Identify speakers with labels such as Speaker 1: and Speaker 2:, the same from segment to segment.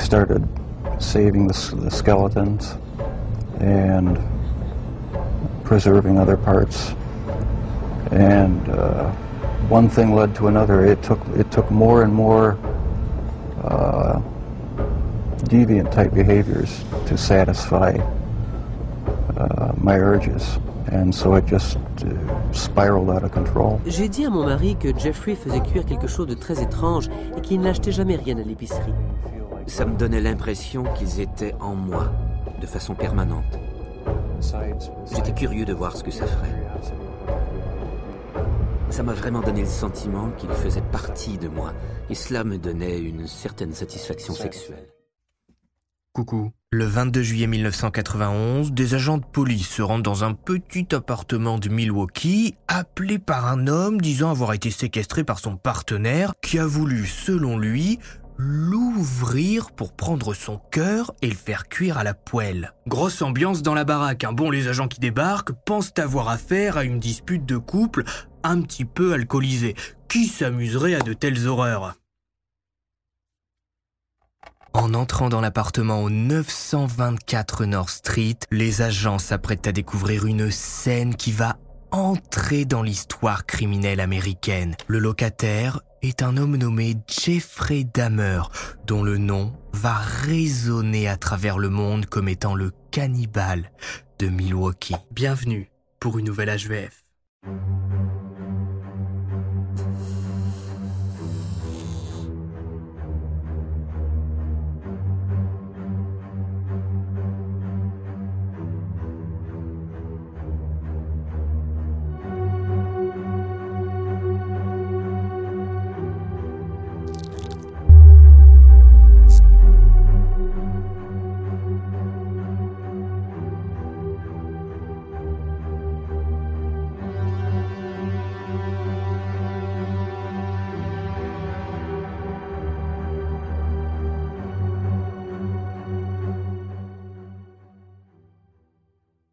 Speaker 1: Started saving the, the skeletons and preserving other parts. And uh, one thing led to another. It took, it took more and more uh, deviant type behaviors to satisfy uh, my urges. And so it just uh, spiraled out of control.
Speaker 2: J'ai dit à mon mari que Jeffrey faisait cuire quelque chose de très étrange et qu'il n'achetait jamais rien à l'épicerie.
Speaker 3: Ça me donnait l'impression qu'ils étaient en moi, de façon permanente. J'étais curieux de voir ce que ça ferait. Ça m'a vraiment donné le sentiment qu'ils faisaient partie de moi, et cela me donnait une certaine satisfaction sexuelle.
Speaker 4: Coucou. Le 22 juillet 1991, des agents de police se rendent dans un petit appartement de Milwaukee, appelé par un homme disant avoir été séquestré par son partenaire, qui a voulu, selon lui, l'ouvrir pour prendre son cœur et le faire cuire à la poêle. Grosse ambiance dans la baraque. Un Bon, les agents qui débarquent pensent avoir affaire à une dispute de couple un petit peu alcoolisée. Qui s'amuserait à de telles horreurs? En entrant dans l'appartement au 924 North Street, les agents s'apprêtent à découvrir une scène qui va entrer dans l'histoire criminelle américaine. Le locataire est un homme nommé Jeffrey Dahmer, dont le nom va résonner à travers le monde comme étant le cannibale de Milwaukee. Bienvenue pour une nouvelle HVF.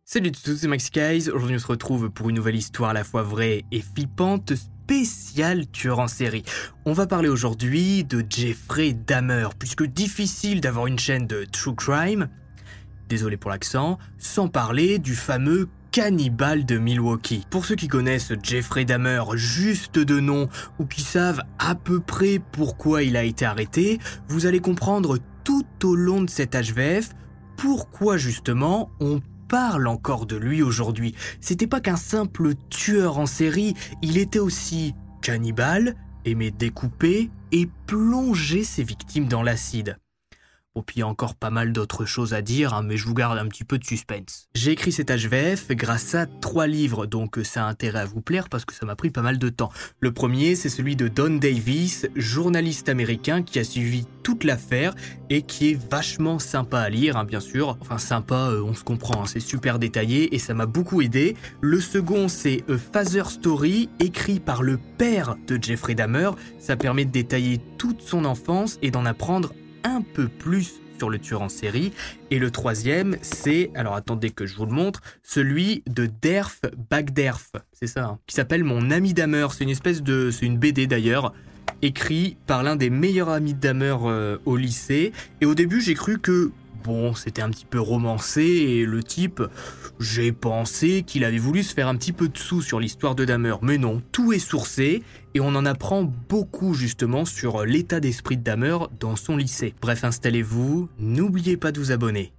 Speaker 4: Salut à tous, c'est Maxi Aujourd'hui, on se retrouve pour une nouvelle histoire à la fois vraie et flippante, spéciale tueur en série. On va parler aujourd'hui de Jeffrey Dahmer, puisque difficile d'avoir une chaîne de true crime, désolé pour l'accent, sans parler du fameux cannibale de Milwaukee. Pour ceux qui connaissent Jeffrey Dahmer juste de nom ou qui savent à peu près pourquoi il a été arrêté, vous allez comprendre tout au long de cet HVF pourquoi justement on parle encore de lui aujourd'hui. C'était pas qu'un simple tueur en série, il était aussi cannibale, aimait découper et plonger ses victimes dans l'acide. Bon, puis il y a encore pas mal d'autres choses à dire, hein, mais je vous garde un petit peu de suspense. J'ai écrit cet HVF grâce à trois livres, donc ça a intérêt à vous plaire parce que ça m'a pris pas mal de temps. Le premier, c'est celui de Don Davis, journaliste américain qui a suivi toute l'affaire et qui est vachement sympa à lire, hein, bien sûr. Enfin, sympa, euh, on se comprend, hein, c'est super détaillé et ça m'a beaucoup aidé. Le second, c'est A Father Story, écrit par le père de Jeffrey Dahmer. Ça permet de détailler toute son enfance et d'en apprendre un peu plus sur le tueur en série. Et le troisième, c'est, alors attendez que je vous le montre, celui de Derf Bagderf, c'est ça, hein, qui s'appelle Mon ami Damer. C'est une espèce de, c'est une BD d'ailleurs, écrit par l'un des meilleurs amis de Damer euh, au lycée. Et au début, j'ai cru que bon, c'était un petit peu romancé et le type, j'ai pensé qu'il avait voulu se faire un petit peu de sous sur l'histoire de Dahmer. Mais non, tout est sourcé et on en apprend beaucoup justement sur l'état d'esprit de Dahmer dans son lycée. Bref, installez-vous, n'oubliez pas de vous abonner.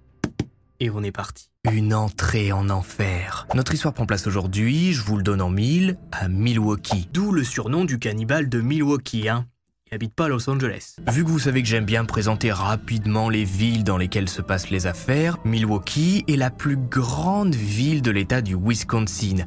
Speaker 4: Et on est parti. Une entrée en enfer. Notre histoire prend place aujourd'hui, je vous le donne en mille, à Milwaukee. D'où le surnom du cannibale de Milwaukee, hein. Il pas à Los Angeles. Vu que vous savez que j'aime bien présenter rapidement les villes dans lesquelles se passent les affaires, Milwaukee est la plus grande ville de l'état du Wisconsin,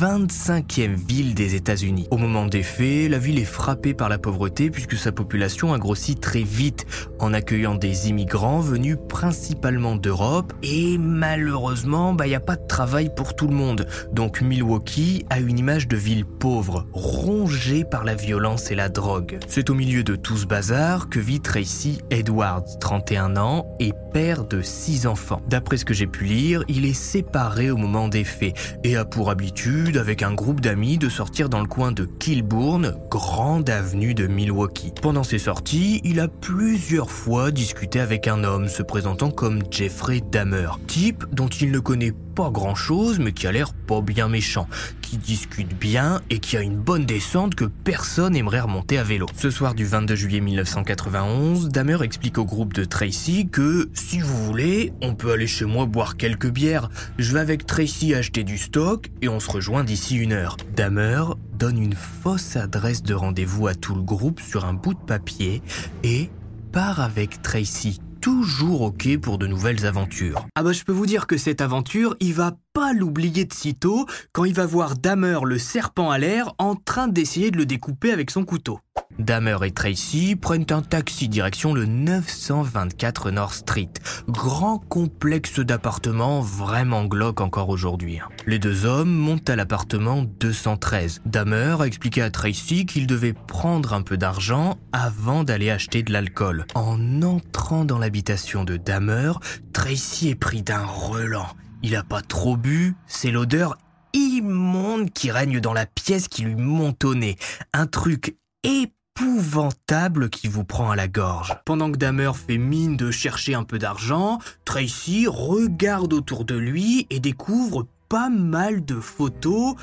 Speaker 4: 25e ville des États-Unis. Au moment des faits, la ville est frappée par la pauvreté puisque sa population a grossi très vite en accueillant des immigrants venus principalement d'Europe et malheureusement, bah, il n'y a pas de travail pour tout le monde. Donc Milwaukee a une image de ville pauvre, rongée par la violence et la drogue. C'est au milieu de tout ce bazar que vit Tracy Edwards, 31 ans, et père de 6 enfants. D'après ce que j'ai pu lire, il est séparé au moment des faits et a pour habitude, avec un groupe d'amis, de sortir dans le coin de Kilbourne, grande avenue de Milwaukee. Pendant ses sorties, il a plusieurs fois discuté avec un homme se présentant comme Jeffrey Dahmer, type dont il ne connaît pas grand chose mais qui a l'air pas bien méchant, qui discute bien et qui a une bonne descente que personne aimerait remonter à vélo. Ce soir du 22 juillet 1991, Damer explique au groupe de Tracy que si vous voulez, on peut aller chez moi boire quelques bières. Je vais avec Tracy acheter du stock et on se rejoint d'ici une heure. Damer donne une fausse adresse de rendez-vous à tout le groupe sur un bout de papier et part avec Tracy toujours ok pour de nouvelles aventures. Ah bah je peux vous dire que cette aventure, il va pas l'oublier de sitôt quand il va voir Damer le serpent à l'air en train d'essayer de le découper avec son couteau. Damer et Tracy prennent un taxi direction le 924 North Street, grand complexe d'appartements vraiment glauque encore aujourd'hui. Les deux hommes montent à l'appartement 213. Damer a expliqué à Tracy qu'il devait prendre un peu d'argent avant d'aller acheter de l'alcool. En entrant dans l'habitation de Damer, Tracy est pris d'un relent. Il a pas trop bu, c'est l'odeur immonde qui règne dans la pièce qui lui nez. Un truc épouvantable qui vous prend à la gorge. Pendant que Damer fait mine de chercher un peu d'argent, Tracy regarde autour de lui et découvre pas mal de photos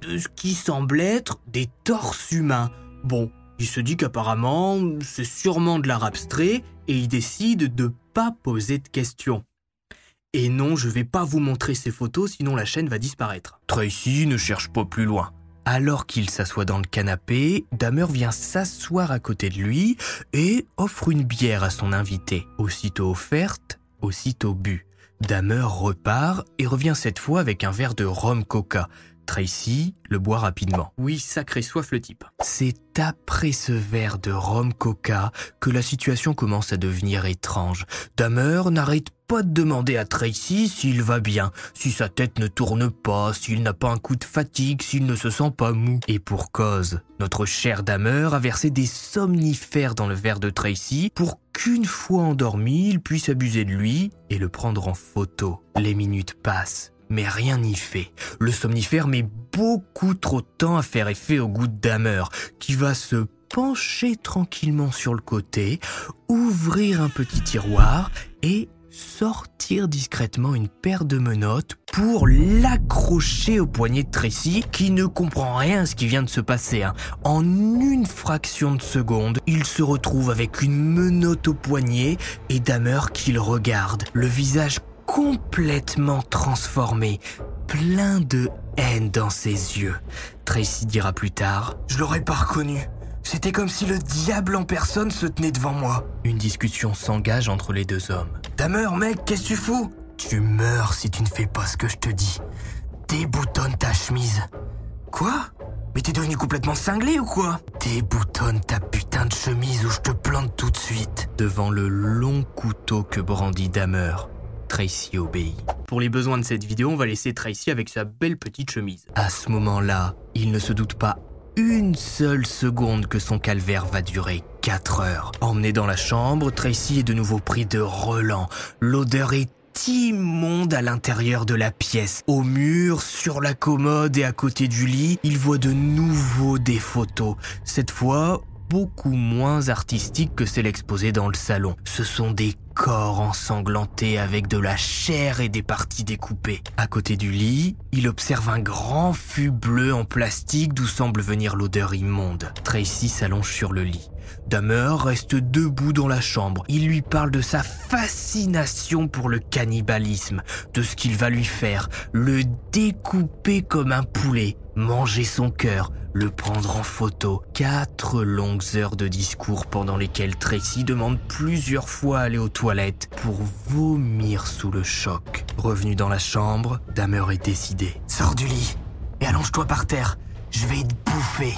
Speaker 4: de ce qui semble être des torses humains. Bon, il se dit qu'apparemment c'est sûrement de l'art abstrait et il décide de pas poser de questions. Et non, je vais pas vous montrer ces photos sinon la chaîne va disparaître. Tracy ne cherche pas plus loin. Alors qu'il s'assoit dans le canapé, Damer vient s'asseoir à côté de lui et offre une bière à son invité. Aussitôt offerte, aussitôt bu. Damer repart et revient cette fois avec un verre de rhum coca. Tracy le boit rapidement. Oui, sacré soif le type. C'est après ce verre de rhum coca que la situation commence à devenir étrange. Damer n'arrête pas de demander à Tracy s'il va bien, si sa tête ne tourne pas, s'il n'a pas un coup de fatigue, s'il ne se sent pas mou. Et pour cause, notre cher Damer a versé des somnifères dans le verre de Tracy pour qu'une fois endormi, il puisse abuser de lui et le prendre en photo. Les minutes passent mais rien n'y fait. Le somnifère met beaucoup trop de temps à faire effet au goût de Damer, qui va se pencher tranquillement sur le côté, ouvrir un petit tiroir et sortir discrètement une paire de menottes pour l'accrocher au poignet de Tracy qui ne comprend rien à ce qui vient de se passer. Hein. En une fraction de seconde, il se retrouve avec une menotte au poignet et Damer qui le regarde, le visage complètement transformé, plein de haine dans ses yeux. Tracy dira plus tard Je l'aurais pas reconnu. C'était comme si le diable en personne se tenait devant moi. Une discussion s'engage entre les deux hommes. Damer, mec, qu'est-ce que tu fous? Tu meurs si tu ne fais pas ce que je te dis. Déboutonne ta chemise. Quoi? Mais t'es devenu complètement cinglé ou quoi? Déboutonne ta putain de chemise ou je te plante tout de suite. Devant le long couteau que brandit Damer, Tracy obéit. Pour les besoins de cette vidéo, on va laisser Tracy avec sa belle petite chemise. À ce moment-là, il ne se doute pas une seule seconde que son calvaire va durer 4 heures. Emmené dans la chambre, Tracy est de nouveau pris de relent. L'odeur est immonde à l'intérieur de la pièce. Au mur, sur la commode et à côté du lit, il voit de nouveau des photos. Cette fois, beaucoup moins artistiques que celles exposées dans le salon. Ce sont des corps ensanglantés avec de la chair et des parties découpées. À côté du lit, il observe un grand fût bleu en plastique d'où semble venir l'odeur immonde. Tracy s'allonge sur le lit. Dahmer reste debout dans la chambre. Il lui parle de sa fascination pour le cannibalisme, de ce qu'il va lui faire, le découper comme un poulet, manger son cœur, le prendre en photo. Quatre longues heures de discours pendant lesquelles Tracy demande plusieurs fois à aller aux toilettes pour vomir sous le choc. Revenu dans la chambre, Dahmer est décidé. Sors du lit et allonge-toi par terre. Je vais te bouffer.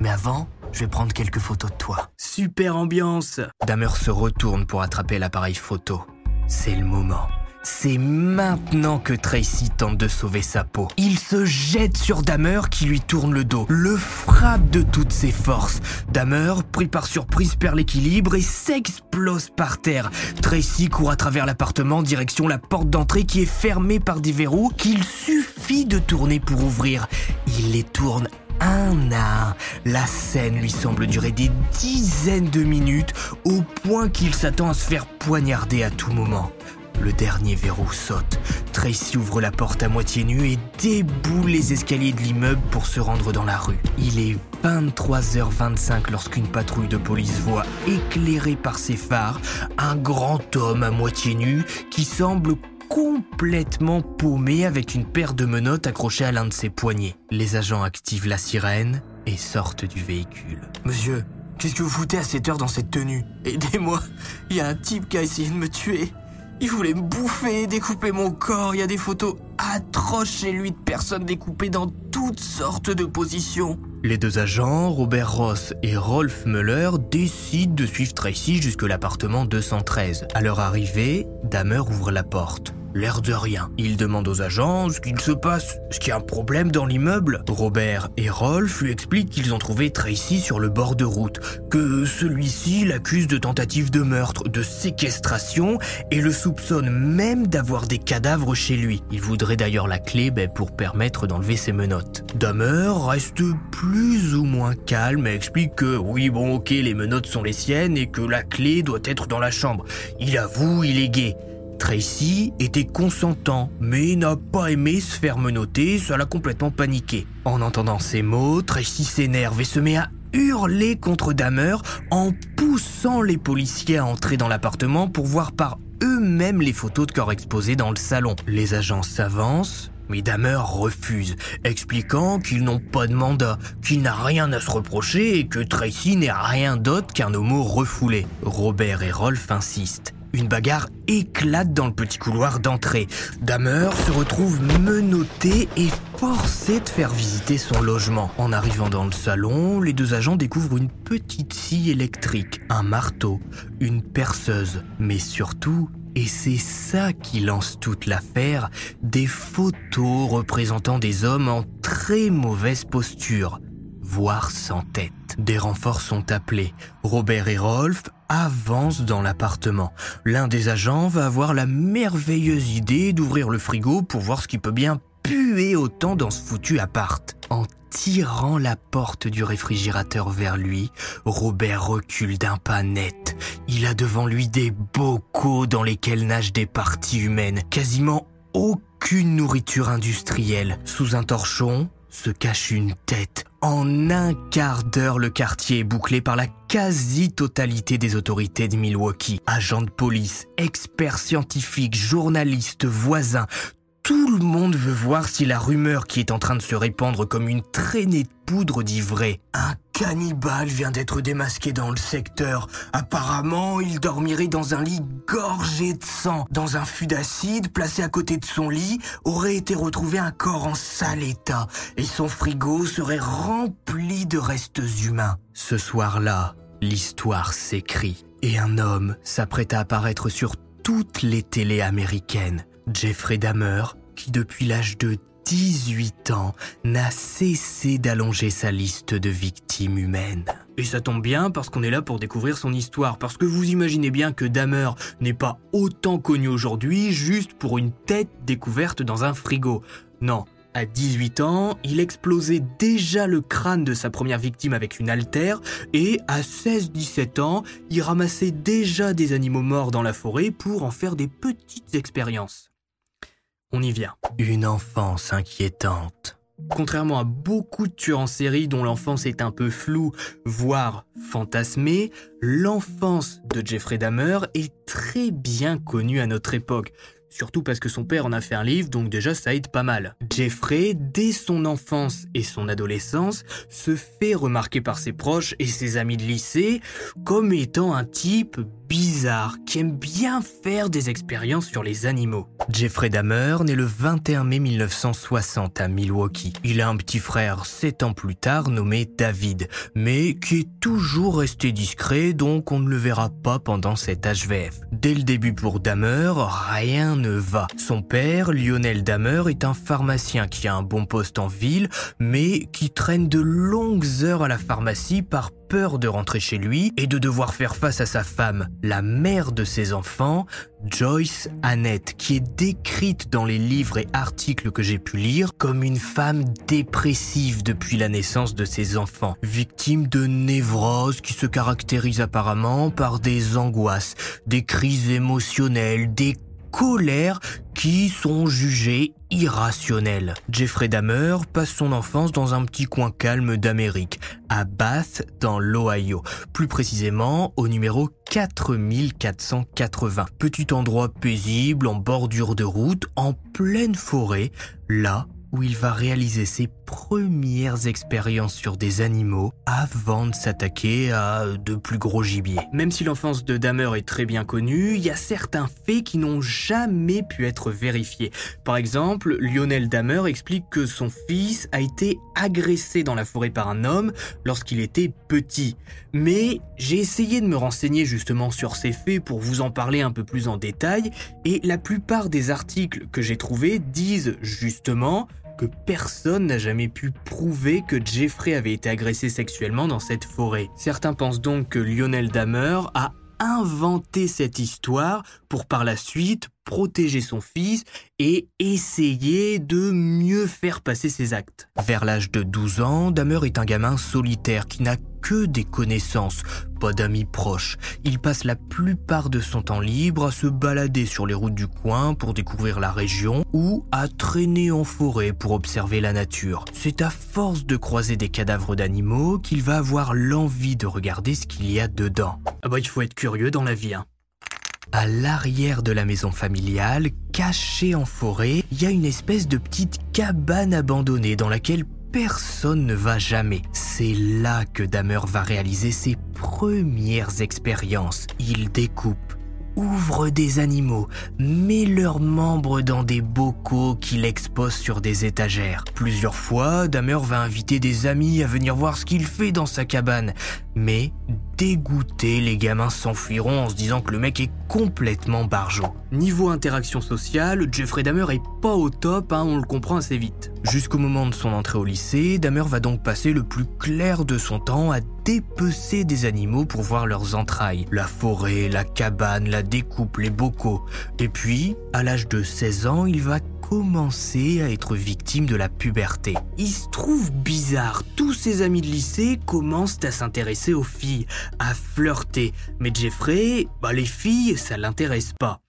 Speaker 4: Mais avant, je vais prendre quelques photos de toi. Super ambiance Dahmer se retourne pour attraper l'appareil photo. C'est le moment. C'est maintenant que Tracy tente de sauver sa peau. Il se jette sur Dahmer qui lui tourne le dos, le frappe de toutes ses forces. Dahmer, pris par surprise, perd l'équilibre et s'explose par terre. Tracy court à travers l'appartement direction la porte d'entrée qui est fermée par des verrous qu'il suffit de tourner pour ouvrir. Il les tourne un à un. La scène lui semble durer des dizaines de minutes au point qu'il s'attend à se faire poignarder à tout moment. Le dernier verrou saute. Tracy ouvre la porte à moitié nue et déboule les escaliers de l'immeuble pour se rendre dans la rue. Il est 23h25 lorsqu'une patrouille de police voit, éclairé par ses phares, un grand homme à moitié nu qui semble complètement paumé avec une paire de menottes accrochées à l'un de ses poignets. Les agents activent la sirène et sortent du véhicule. Monsieur, qu'est-ce que vous foutez à cette heure dans cette tenue? Aidez-moi, il y a un type qui a essayé de me tuer. Il voulait me bouffer, découper mon corps. Il y a des photos atroces chez lui de personnes découpées dans toutes sortes de positions. Les deux agents, Robert Ross et Rolf Muller, décident de suivre Tracy jusque l'appartement 213. À leur arrivée, Dahmer ouvre la porte l'air de rien. Il demande aux agents ce qu'il se passe, est-ce qu'il y a un problème dans l'immeuble. Robert et Rolf lui expliquent qu'ils ont trouvé Tracy sur le bord de route, que celui-ci l'accuse de tentative de meurtre, de séquestration et le soupçonne même d'avoir des cadavres chez lui. Il voudrait d'ailleurs la clé ben, pour permettre d'enlever ses menottes. Dahmer reste plus ou moins calme et explique que oui bon ok les menottes sont les siennes et que la clé doit être dans la chambre. Il avoue, il est gay. Tracy était consentant, mais n'a pas aimé se faire menotter, ça l'a complètement paniqué. En entendant ces mots, Tracy s'énerve et se met à hurler contre Dahmer en poussant les policiers à entrer dans l'appartement pour voir par eux-mêmes les photos de corps exposés dans le salon. Les agents s'avancent, mais Dahmer refuse, expliquant qu'ils n'ont pas de mandat, qu'il n'a rien à se reprocher et que Tracy n'est rien d'autre qu'un homo refoulé. Robert et Rolf insistent. Une bagarre éclate dans le petit couloir d'entrée. Dahmer se retrouve menotté et forcé de faire visiter son logement. En arrivant dans le salon, les deux agents découvrent une petite scie électrique, un marteau, une perceuse, mais surtout et c'est ça qui lance toute l'affaire, des photos représentant des hommes en très mauvaise posture, voire sans tête. Des renforts sont appelés. Robert et Rolf avancent dans l'appartement. L'un des agents va avoir la merveilleuse idée d'ouvrir le frigo pour voir ce qui peut bien puer autant dans ce foutu appart. En tirant la porte du réfrigérateur vers lui, Robert recule d'un pas net. Il a devant lui des bocaux dans lesquels nagent des parties humaines, quasiment aucune nourriture industrielle. Sous un torchon, se cache une tête. En un quart d'heure, le quartier est bouclé par la quasi-totalité des autorités de Milwaukee. Agents de police, experts scientifiques, journalistes, voisins, tout le monde veut voir si la rumeur qui est en train de se répandre comme une traînée de poudre dit vrai. Cannibale vient d'être démasqué dans le secteur. Apparemment, il dormirait dans un lit gorgé de sang. Dans un fût d'acide placé à côté de son lit, aurait été retrouvé un corps en sale état. Et son frigo serait rempli de restes humains. Ce soir-là, l'histoire s'écrit. Et un homme s'apprête à apparaître sur toutes les télés américaines. Jeffrey Dahmer, qui depuis l'âge de 18 ans n'a cessé d'allonger sa liste de victimes humaines. Et ça tombe bien parce qu'on est là pour découvrir son histoire, parce que vous imaginez bien que Dahmer n'est pas autant connu aujourd'hui juste pour une tête découverte dans un frigo. Non, à 18 ans, il explosait déjà le crâne de sa première victime avec une altère et à 16-17 ans, il ramassait déjà des animaux morts dans la forêt pour en faire des petites expériences. On y vient. Une enfance inquiétante. Contrairement à beaucoup de tueurs en série dont l'enfance est un peu floue, voire fantasmée, l'enfance de Jeffrey Dahmer est très bien connue à notre époque. Surtout parce que son père en a fait un livre, donc déjà ça aide pas mal. Jeffrey, dès son enfance et son adolescence, se fait remarquer par ses proches et ses amis de lycée comme étant un type bizarre qui aime bien faire des expériences sur les animaux. Jeffrey Dahmer naît le 21 mai 1960 à Milwaukee. Il a un petit frère 7 ans plus tard nommé David, mais qui est toujours resté discret donc on ne le verra pas pendant cet HVF. Dès le début pour Dahmer, rien ne va. Son père, Lionel Dahmer, est un pharmacien qui a un bon poste en ville, mais qui traîne de longues heures à la pharmacie par peur de rentrer chez lui et de devoir faire face à sa femme, la mère de ses enfants, Joyce Annette, qui est décrite dans les livres et articles que j'ai pu lire comme une femme dépressive depuis la naissance de ses enfants, victime de névroses qui se caractérisent apparemment par des angoisses, des crises émotionnelles, des colères qui sont jugées irrationnelles. Jeffrey Dahmer passe son enfance dans un petit coin calme d'Amérique, à Bath, dans l'Ohio, plus précisément au numéro 4480. Petit endroit paisible, en bordure de route, en pleine forêt, là où il va réaliser ses premières expériences sur des animaux avant de s'attaquer à de plus gros gibiers. Même si l'enfance de Dahmer est très bien connue, il y a certains faits qui n'ont jamais pu être vérifiés. Par exemple, Lionel Dahmer explique que son fils a été agressé dans la forêt par un homme lorsqu'il était petit. Mais j'ai essayé de me renseigner justement sur ces faits pour vous en parler un peu plus en détail, et la plupart des articles que j'ai trouvés disent justement que personne n'a jamais pu prouver que Jeffrey avait été agressé sexuellement dans cette forêt. Certains pensent donc que Lionel Dahmer a inventé cette histoire pour par la suite protéger son fils et essayer de mieux faire passer ses actes. Vers l'âge de 12 ans, Dahmer est un gamin solitaire qui n'a que des connaissances, pas d'amis proches. Il passe la plupart de son temps libre à se balader sur les routes du coin pour découvrir la région ou à traîner en forêt pour observer la nature. C'est à force de croiser des cadavres d'animaux qu'il va avoir l'envie de regarder ce qu'il y a dedans. Ah bah il faut être curieux dans la vie, hein. À l'arrière de la maison familiale, cachée en forêt, il y a une espèce de petite cabane abandonnée dans laquelle personne ne va jamais. C'est là que Dahmer va réaliser ses premières expériences. Il découpe, ouvre des animaux, met leurs membres dans des bocaux qu'il expose sur des étagères. Plusieurs fois, Dahmer va inviter des amis à venir voir ce qu'il fait dans sa cabane. Mais dégoûtés, les gamins s'enfuiront en se disant que le mec est complètement barjot. Niveau interaction sociale, Jeffrey Dahmer est pas au top, hein, on le comprend assez vite. Jusqu'au moment de son entrée au lycée, Dahmer va donc passer le plus clair de son temps à dépecer des animaux pour voir leurs entrailles. La forêt, la cabane, la découpe, les bocaux. Et puis, à l'âge de 16 ans, il va commencer à être victime de la puberté. Il se trouve bizarre, tous ses amis de lycée commencent à s'intéresser aux filles, à flirter, mais Jeffrey, bah les filles, ça l'intéresse pas.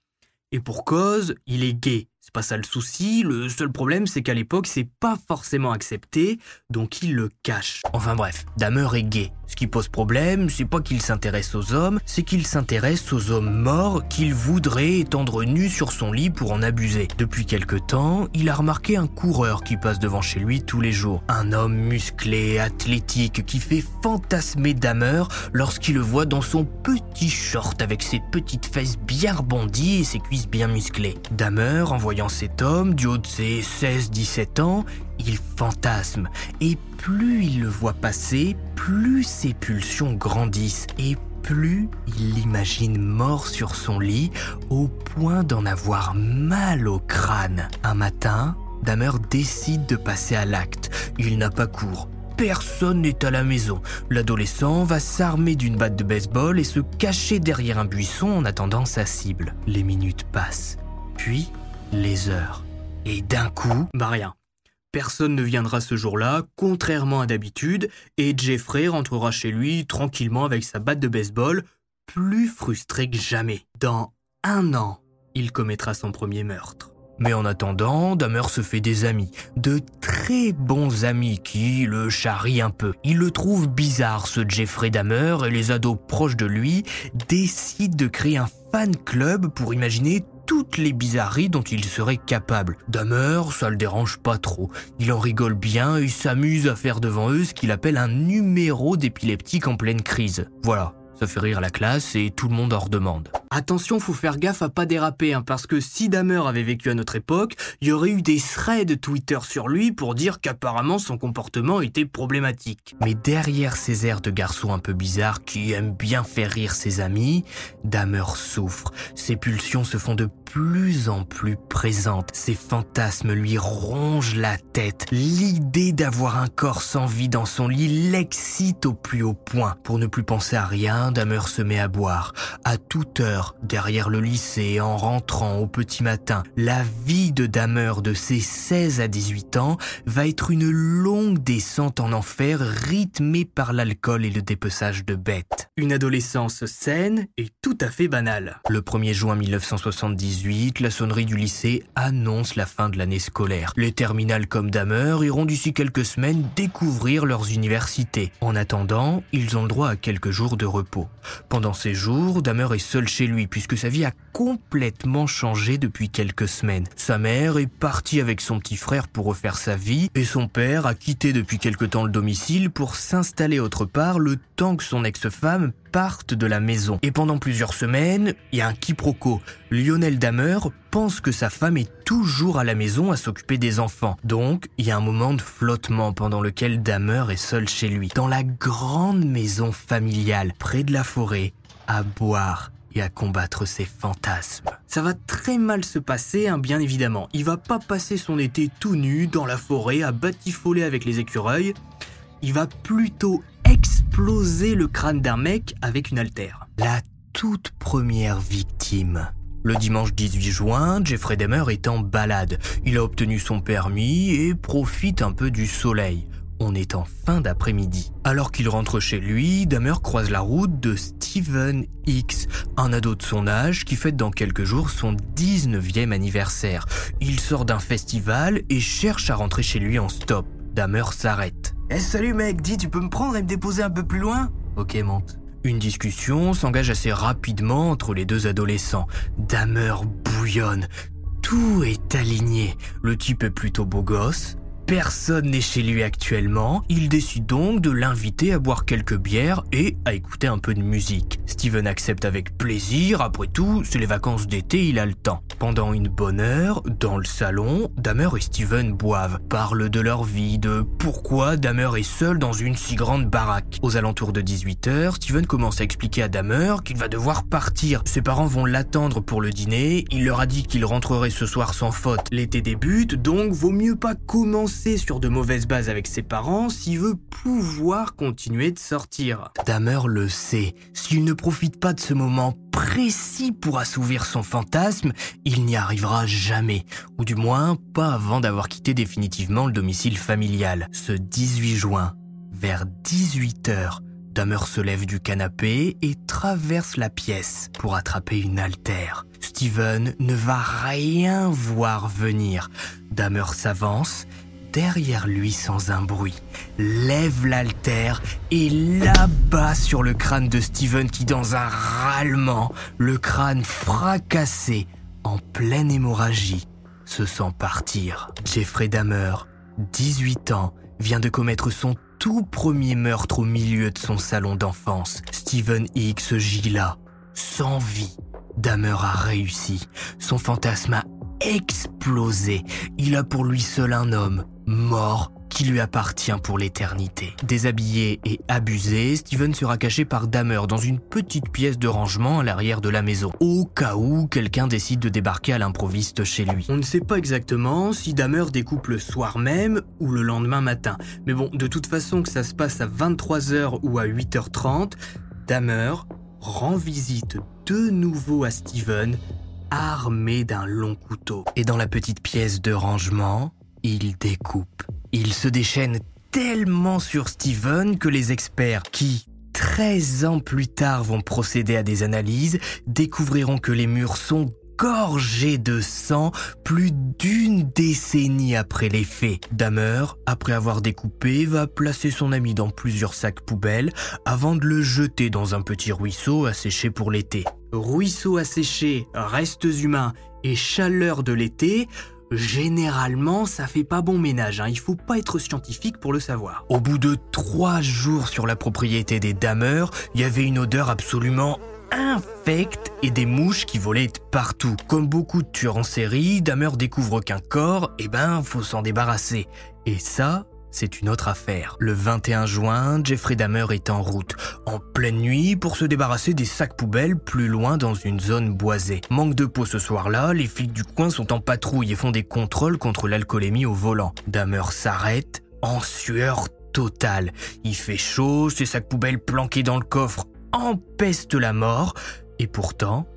Speaker 4: Et pour cause, il est gay. C'est pas ça le souci, le seul problème c'est qu'à l'époque c'est pas forcément accepté, donc il le cache. Enfin bref, Dahmer est gay. Ce qui pose problème, c'est pas qu'il s'intéresse aux hommes, c'est qu'il s'intéresse aux hommes morts qu'il voudrait étendre nus sur son lit pour en abuser. Depuis quelque temps, il a remarqué un coureur qui passe devant chez lui tous les jours. Un homme musclé, athlétique, qui fait fantasmer Dahmer lorsqu'il le voit dans son petit short avec ses petites fesses bien rebondies et ses cuisses bien musclées. Dahmer, en voyant cet homme, du haut de ses 16-17 ans, il fantasme. Et plus il le voit passer, plus ses pulsions grandissent. Et plus il l'imagine mort sur son lit, au point d'en avoir mal au crâne. Un matin, Damer décide de passer à l'acte. Il n'a pas cours. Personne n'est à la maison. L'adolescent va s'armer d'une batte de baseball et se cacher derrière un buisson en attendant sa cible. Les minutes passent. Puis, les heures. Et d'un coup, bah rien. Personne ne viendra ce jour-là, contrairement à d'habitude, et Jeffrey rentrera chez lui tranquillement avec sa batte de baseball, plus frustré que jamais. Dans un an, il commettra son premier meurtre. Mais en attendant, Dahmer se fait des amis, de très bons amis qui le charrient un peu. Il le trouve bizarre ce Jeffrey Dahmer et les ados proches de lui décident de créer un fan club pour imaginer toutes les bizarreries dont il serait capable. Dahmer, ça le dérange pas trop. Il en rigole bien et s'amuse à faire devant eux ce qu'il appelle un numéro d'épileptique en pleine crise. Voilà, ça fait rire la classe et tout le monde en redemande. Attention, faut faire gaffe à pas déraper, hein, parce que si Dahmer avait vécu à notre époque, il y aurait eu des threads Twitter sur lui pour dire qu'apparemment son comportement était problématique. Mais derrière ces airs de garçon un peu bizarre qui aime bien faire rire ses amis, Dahmer souffre. Ses pulsions se font de plus en plus présentes. Ses fantasmes lui rongent la tête. L'idée d'avoir un corps sans vie dans son lit l'excite au plus haut point. Pour ne plus penser à rien, Damer se met à boire. À toute heure, derrière le lycée, en rentrant au petit matin, la vie de Damer de ses 16 à 18 ans va être une longue descente en enfer rythmée par l'alcool et le dépeçage de bêtes. Une adolescence saine et tout à fait banale. Le 1er juin 1978, la sonnerie du lycée annonce la fin de l'année scolaire. Les terminales comme Damer iront d'ici quelques semaines découvrir leurs universités. En attendant, ils ont le droit à quelques jours de repos. Pendant ces jours, Damer est seul chez lui puisque sa vie a complètement changé depuis quelques semaines. Sa mère est partie avec son petit frère pour refaire sa vie et son père a quitté depuis quelque temps le domicile pour s'installer autre part le temps que son ex-femme parte de la maison. Et pendant plusieurs semaines, il y a un quiproquo. Lionel Damer pense que sa femme est toujours à la maison à s'occuper des enfants. Donc, il y a un moment de flottement pendant lequel Damer est seul chez lui, dans la grande maison familiale, près de la forêt, à boire et à combattre ses fantasmes. Ça va très mal se passer, hein, bien évidemment. Il va pas passer son été tout nu dans la forêt à batifoler avec les écureuils. Il va plutôt exploser le crâne d'un mec avec une altère. La toute première victime. Le dimanche 18 juin, Jeffrey Dahmer est en balade. Il a obtenu son permis et profite un peu du soleil. On est en fin d'après-midi. Alors qu'il rentre chez lui, Dahmer croise la route de Steven X, un ado de son âge qui fête dans quelques jours son 19e anniversaire. Il sort d'un festival et cherche à rentrer chez lui en stop. Dahmer s'arrête. Eh salut mec, dis tu peux me prendre et me déposer un peu plus loin? Ok monte. Une discussion s'engage assez rapidement entre les deux adolescents. Dahmer bouillonne. Tout est aligné. Le type est plutôt beau gosse, Personne n'est chez lui actuellement, il décide donc de l'inviter à boire quelques bières et à écouter un peu de musique. Steven accepte avec plaisir, après tout, c'est les vacances d'été, il a le temps. Pendant une bonne heure, dans le salon, Damer et Steven boivent, parlent de leur vie, de pourquoi Damer est seul dans une si grande baraque. Aux alentours de 18h, Steven commence à expliquer à Damer qu'il va devoir partir. Ses parents vont l'attendre pour le dîner, il leur a dit qu'il rentrerait ce soir sans faute. L'été débute, donc vaut mieux pas commencer sur de mauvaises bases avec ses parents s'il veut pouvoir continuer de sortir. Damer le sait. S'il ne profite pas de ce moment précis pour assouvir son fantasme, il n'y arrivera jamais. Ou du moins, pas avant d'avoir quitté définitivement le domicile familial. Ce 18 juin, vers 18h, Damer se lève du canapé et traverse la pièce pour attraper une altère. Steven ne va rien voir venir. Damer s'avance derrière lui sans un bruit, lève l'altère et l'abat sur le crâne de Steven qui, dans un râlement, le crâne fracassé, en pleine hémorragie, se sent partir. Jeffrey Dahmer, 18 ans, vient de commettre son tout premier meurtre au milieu de son salon d'enfance. Steven X gît là, sans vie. Dahmer a réussi. Son fantasme a explosé. Il a pour lui seul un homme, mort qui lui appartient pour l'éternité. Déshabillé et abusé, Steven sera caché par Dahmer dans une petite pièce de rangement à l'arrière de la maison, au cas où quelqu'un décide de débarquer à l'improviste chez lui. On ne sait pas exactement si Dahmer découpe le soir même ou le lendemain matin, mais bon, de toute façon que ça se passe à 23h ou à 8h30, Dahmer rend visite de nouveau à Steven, armé d'un long couteau. Et dans la petite pièce de rangement, il découpe. Il se déchaîne tellement sur Steven que les experts qui, 13 ans plus tard, vont procéder à des analyses, découvriront que les murs sont gorgé de sang plus d'une décennie après les faits. Damer, après avoir découpé, va placer son ami dans plusieurs sacs poubelles avant de le jeter dans un petit ruisseau asséché pour l'été. Ruisseau asséché, restes humains et chaleur de l'été, Généralement, ça fait pas bon ménage, hein. il faut pas être scientifique pour le savoir. Au bout de trois jours sur la propriété des dameurs, il y avait une odeur absolument infecte et des mouches qui volaient partout. Comme beaucoup de tueurs en série, Damer découvre qu'un corps, eh ben, faut s'en débarrasser. Et ça, c'est une autre affaire. Le 21 juin, Jeffrey Dahmer est en route, en pleine nuit, pour se débarrasser des sacs poubelles plus loin dans une zone boisée. Manque de peau ce soir-là, les flics du coin sont en patrouille et font des contrôles contre l'alcoolémie au volant. Dahmer s'arrête, en sueur totale. Il fait chaud, ses sacs poubelles planqués dans le coffre empestent la mort, et pourtant,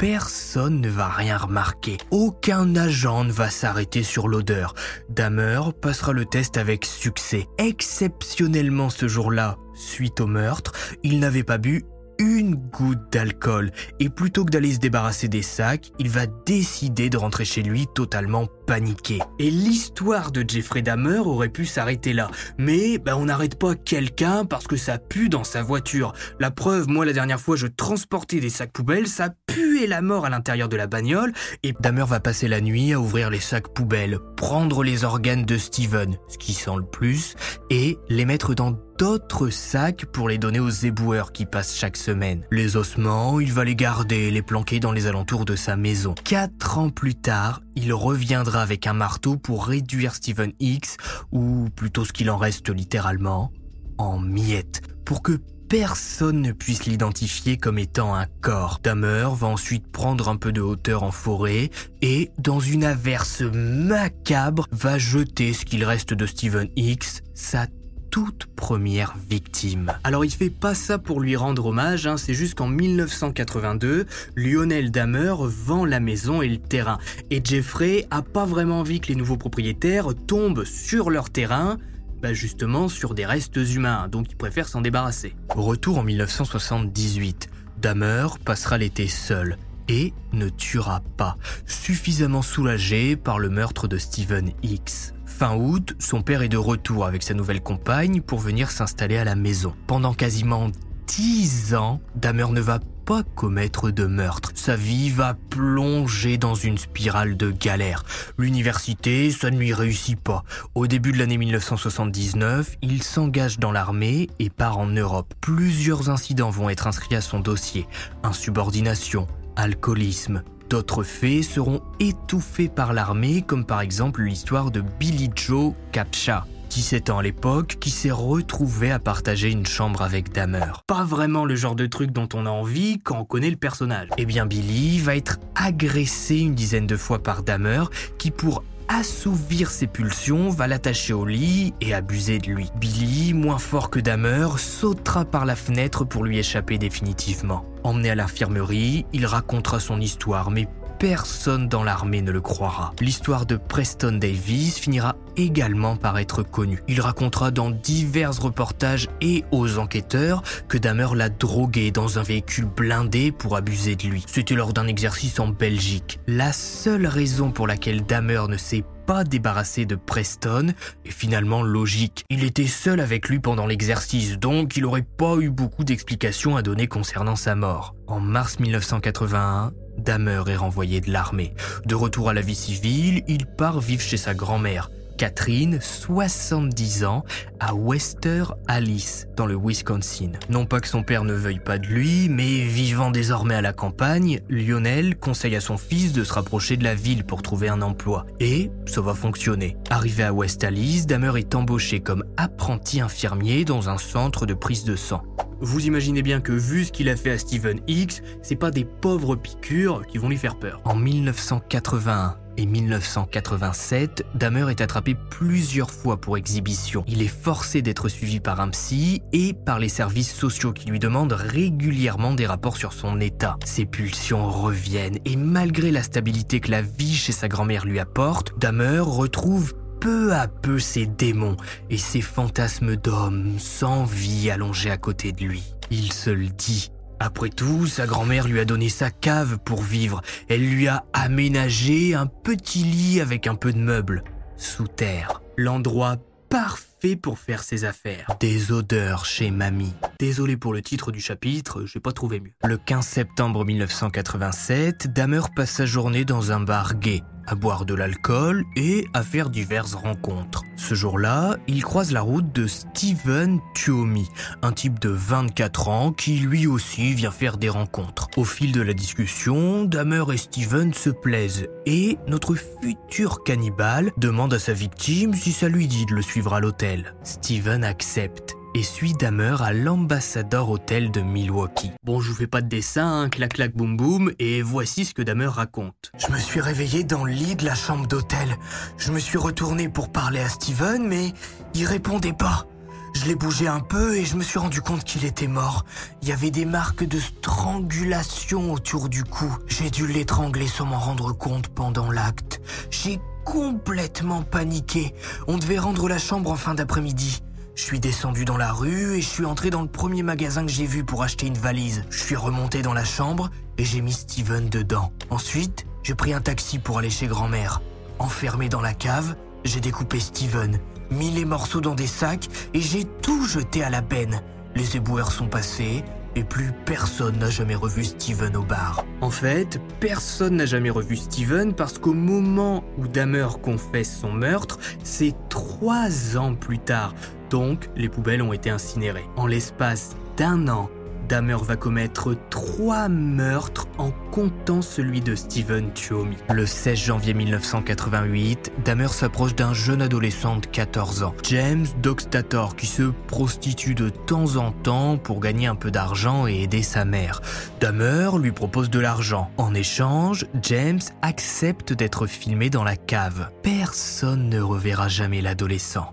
Speaker 4: personne ne va rien remarquer. Aucun agent ne va s'arrêter sur l'odeur. Damer passera le test avec succès. Exceptionnellement ce jour-là, suite au meurtre, il n'avait pas bu une goutte d'alcool. Et plutôt que d'aller se débarrasser des sacs, il va décider de rentrer chez lui totalement paniqué. Et l'histoire de Jeffrey Dahmer aurait pu s'arrêter là. Mais bah, on n'arrête pas quelqu'un parce que ça pue dans sa voiture. La preuve, moi la dernière fois je transportais des sacs poubelles, ça puait la mort à l'intérieur de la bagnole. Et Dahmer va passer la nuit à ouvrir les sacs poubelles, prendre les organes de Steven, ce qui sent le plus, et les mettre dans d'autres sacs pour les donner aux éboueurs qui passent chaque semaine. Les ossements, il va les garder, les planquer dans les alentours de sa maison. Quatre ans plus tard, il reviendra avec un marteau pour réduire Stephen X, ou plutôt ce qu'il en reste littéralement, en miettes, pour que personne ne puisse l'identifier comme étant un corps. Damer va ensuite prendre un peu de hauteur en forêt et, dans une averse macabre, va jeter ce qu'il reste de Stephen X, sa toute première victime. Alors il fait pas ça pour lui rendre hommage, hein, c'est juste qu'en 1982, Lionel Damer vend la maison et le terrain. Et Jeffrey a pas vraiment envie que les nouveaux propriétaires tombent sur leur terrain, bah justement sur des restes humains, donc il préfère s'en débarrasser. Retour en 1978, Damer passera l'été seul et ne tuera pas, suffisamment soulagé par le meurtre de Stephen X. Fin août, son père est de retour avec sa nouvelle compagne pour venir s'installer à la maison. Pendant quasiment 10 ans, Damer ne va pas commettre de meurtre. Sa vie va plonger dans une spirale de galère. L'université, ça ne lui réussit pas. Au début de l'année 1979, il s'engage dans l'armée et part en Europe. Plusieurs incidents vont être inscrits à son dossier. Insubordination, alcoolisme, D'autres faits seront étouffés par l'armée, comme par exemple l'histoire de Billy Joe Captcha. 17 ans à l'époque, qui s'est retrouvé à partager une chambre avec Damer. Pas vraiment le genre de truc dont on a envie quand on connaît le personnage. Eh bien Billy va être agressé une dizaine de fois par Damer, qui pour assouvir ses pulsions, va l'attacher au lit et abuser de lui. Billy, moins fort que Damer, sautera par la fenêtre pour lui échapper définitivement. Emmené à l'infirmerie, il racontera son histoire, mais personne dans l'armée ne le croira. L'histoire de Preston Davis finira également par être connue. Il racontera dans divers reportages et aux enquêteurs que Damer l'a drogué dans un véhicule blindé pour abuser de lui. C'était lors d'un exercice en Belgique. La seule raison pour laquelle Damer ne s'est débarrassé de Preston est finalement logique. Il était seul avec lui pendant l'exercice, donc il n'aurait pas eu beaucoup d'explications à donner concernant sa mort. En mars 1981, Damer est renvoyé de l'armée. De retour à la vie civile, il part vivre chez sa grand-mère. Catherine, 70 ans, à Wester Alice, dans le Wisconsin. Non pas que son père ne veuille pas de lui, mais vivant désormais à la campagne, Lionel conseille à son fils de se rapprocher de la ville pour trouver un emploi. Et ça va fonctionner. Arrivé à West Alice, Damer est embauché comme apprenti infirmier dans un centre de prise de sang. Vous imaginez bien que vu ce qu'il a fait à Steven X, c'est pas des pauvres piqûres qui vont lui faire peur. En 1981, et 1987, Damer est attrapé plusieurs fois pour exhibition. Il est forcé d'être suivi par un psy et par les services sociaux qui lui demandent régulièrement des rapports sur son état. Ses pulsions reviennent et malgré la stabilité que la vie chez sa grand-mère lui apporte, Damer retrouve peu à peu ses démons et ses fantasmes d'hommes sans vie allongés à côté de lui. Il se le dit, Après tout, sa grand-mère lui a donné sa cave pour vivre. Elle lui a aménagé un petit lit avec un peu de meubles. Sous terre. L'endroit parfait pour faire ses affaires. Des odeurs chez mamie. Désolé pour le titre du chapitre, j'ai pas trouvé mieux. Le 15 septembre 1987, Damer passe sa journée dans un bar gay à boire de l'alcool et à faire diverses rencontres. Ce jour-là, il croise la route de Steven Tuomi, un type de 24 ans qui lui aussi vient faire des rencontres. Au fil de la discussion, Damer et Steven se plaisent et notre futur cannibale demande à sa victime si ça lui dit de le suivre à l'hôtel. Steven accepte et suit Damer à l'Ambassador Hotel de Milwaukee. Bon, je vous fais pas de dessin, hein, clac clac boum boum, et voici ce que Damer raconte. Je me suis réveillé dans le lit de la chambre d'hôtel. Je me suis retourné pour parler à Steven, mais il répondait pas. Je l'ai bougé un peu et je me suis rendu compte qu'il était mort. Il y avait des marques de strangulation autour du cou. J'ai dû l'étrangler sans m'en rendre compte pendant l'acte. J'ai complètement paniqué. On devait rendre la chambre en fin d'après-midi. Je suis descendu dans la rue et je suis entré dans le premier magasin que j'ai vu pour acheter une valise. Je suis remonté dans la chambre et j'ai mis Steven dedans. Ensuite, j'ai pris un taxi pour aller chez grand-mère. Enfermé dans la cave, j'ai découpé Steven, mis les morceaux dans des sacs et j'ai tout jeté à la benne. Les éboueurs sont passés, et plus personne n'a jamais revu Steven au bar. En fait, personne n'a jamais revu Steven parce qu'au moment où Dahmer confesse son meurtre, c'est trois ans plus tard. Donc, les poubelles ont été incinérées. En l'espace d'un an, Dahmer va commettre trois meurtres en comptant celui de Steven Tuomi. Le 16 janvier 1988, Dahmer s'approche d'un jeune adolescent de 14 ans, James Doxtator, qui se prostitue de temps en temps pour gagner un peu d'argent et aider sa mère. Dahmer lui propose de l'argent. En échange, James accepte d'être filmé dans la cave. Personne ne reverra jamais l'adolescent.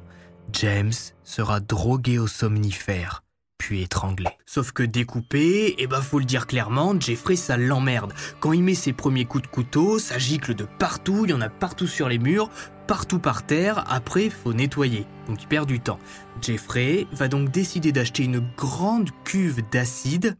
Speaker 4: James sera drogué au somnifère puis étranglé. Sauf que découpé, eh ben faut le dire clairement, Jeffrey ça l'emmerde. Quand il met ses premiers coups de couteau, ça gicle de partout, il y en a partout sur les murs, partout par terre, après faut nettoyer. Donc il perd du temps. Jeffrey va donc décider d'acheter une grande cuve d'acide.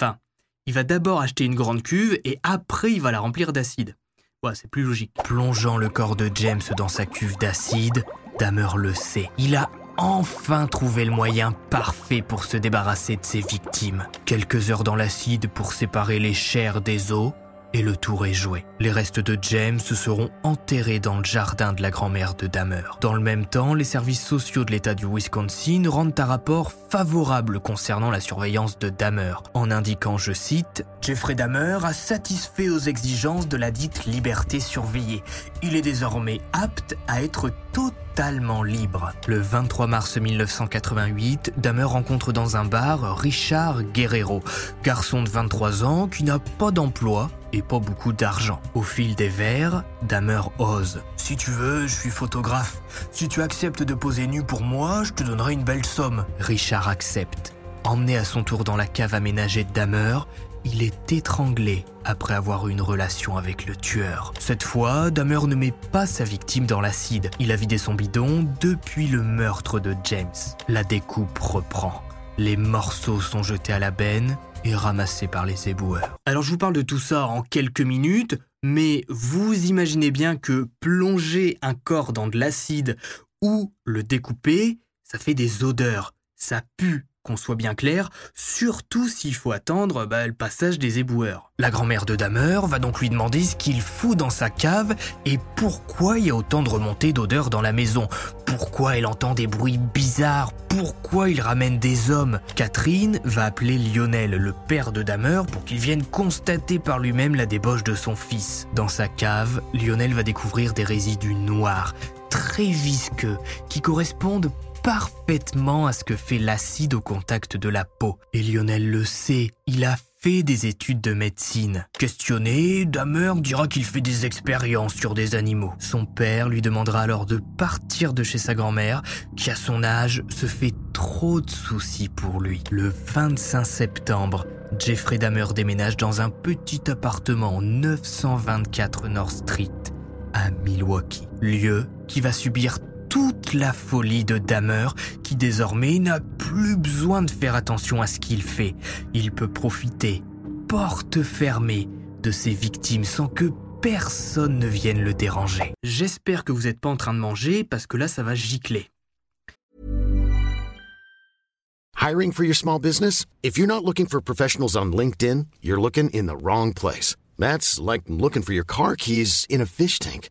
Speaker 4: Enfin, il va d'abord acheter une grande cuve et après il va la remplir d'acide. Ouais, c'est plus logique. Plongeant le corps de James dans sa cuve d'acide, Damer le sait. Il a enfin trouvé le moyen parfait pour se débarrasser de ses victimes. Quelques heures dans l'acide pour séparer les chairs des os, et le tour est joué. Les restes de James seront enterrés dans le jardin de la grand-mère de Dahmer. Dans le même temps, les services sociaux de l'État du Wisconsin rendent un rapport favorable concernant la surveillance de Dahmer, en indiquant, je cite, Jeffrey Dahmer a satisfait aux exigences de la dite liberté surveillée. Il est désormais apte à être totalement libre. Le 23 mars 1988, Dahmer rencontre dans un bar Richard Guerrero, garçon de 23 ans qui n'a pas d'emploi et pas beaucoup d'argent. Au fil des verres, Dahmer ose. Si tu veux, je suis photographe. Si tu acceptes de poser nu pour moi, je te donnerai une belle somme. Richard accepte. Emmené à son tour dans la cave aménagée de Dahmer, il est étranglé après avoir eu une relation avec le tueur. Cette fois, Dahmer ne met pas sa victime dans l'acide. Il a vidé son bidon depuis le meurtre de James. La découpe reprend. Les morceaux sont jetés à la benne et ramassés par les éboueurs. Alors je vous parle de tout ça en quelques minutes, mais vous imaginez bien que plonger un corps dans de l'acide ou le découper, ça fait des odeurs, ça pue, qu'on soit bien clair, surtout s'il faut attendre bah, le passage des éboueurs. La grand-mère de Damer va donc lui demander ce qu'il fout dans sa cave et pourquoi il y a autant de remontées d'odeurs dans la maison. Pourquoi elle entend des bruits bizarres? Pourquoi il ramène des hommes? Catherine va appeler Lionel, le père de Damer, pour qu'il vienne constater par lui-même la débauche de son fils. Dans sa cave, Lionel va découvrir des résidus noirs, très visqueux, qui correspondent parfaitement à ce que fait l'acide au contact de la peau. Et Lionel le sait, il a fait des études de médecine. Questionné, Damer dira qu'il fait des expériences sur des animaux. Son père lui demandera alors de partir de chez sa grand-mère, qui à son âge se fait trop de soucis pour lui. Le 25 septembre, Jeffrey Damer déménage dans un petit appartement 924 North Street à Milwaukee, lieu qui va subir toute la folie de Dahmer qui désormais n'a plus besoin de faire attention à ce qu'il fait. Il peut profiter, porte fermée, de ses victimes sans que personne ne vienne le déranger. J'espère que vous n'êtes pas en train de manger parce que là ça va gicler.
Speaker 5: Hiring for your small business? If you're not looking for professionals on LinkedIn, you're looking in the wrong place. That's like looking for your car keys in a fish tank.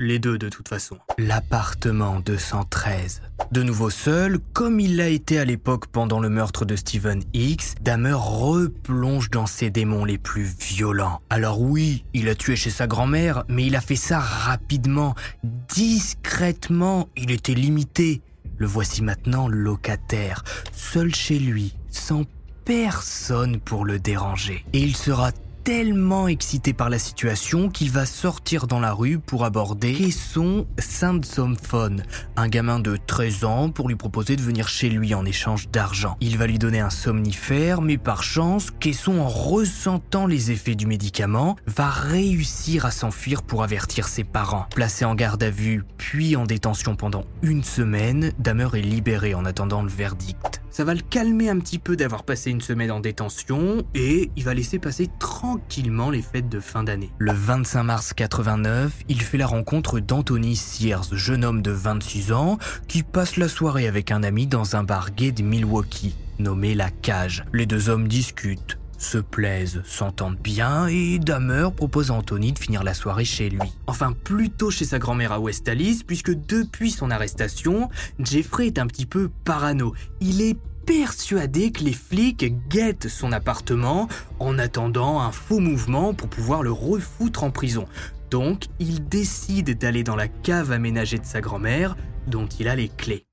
Speaker 4: Les deux de toute façon. L'appartement 213. De nouveau seul, comme il l'a été à l'époque pendant le meurtre de Stephen Hicks, Dahmer replonge dans ses démons les plus violents. Alors oui, il a tué chez sa grand-mère, mais il a fait ça rapidement, discrètement, il était limité. Le voici maintenant locataire, seul chez lui, sans personne pour le déranger. Et il sera tellement excité par la situation qu'il va sortir dans la rue pour aborder Kesson Saint-Somphone, un gamin de 13 ans, pour lui proposer de venir chez lui en échange d'argent. Il va lui donner un somnifère, mais par chance, Kesson, en ressentant les effets du médicament, va réussir à s'enfuir pour avertir ses parents. Placé en garde à vue, puis en détention pendant une semaine, Damer est libéré en attendant le verdict. Ça va le calmer un petit peu d'avoir passé une semaine en détention et il va laisser passer tranquillement les fêtes de fin d'année. Le 25 mars 89, il fait la rencontre d'Anthony Sears, jeune homme de 26 ans, qui passe la soirée avec un ami dans un bar gay de Milwaukee, nommé La Cage. Les deux hommes discutent, se plaisent, s'entendent bien et Dahmer propose à Anthony de finir la soirée chez lui. Enfin, plutôt chez sa grand-mère à West Alice, puisque depuis son arrestation, Jeffrey est un petit peu parano. Il est persuadé que les flics guettent son appartement en attendant un faux mouvement pour pouvoir le refoutre en prison. Donc, il décide d'aller dans la cave aménagée de sa grand-mère, dont il a les clés.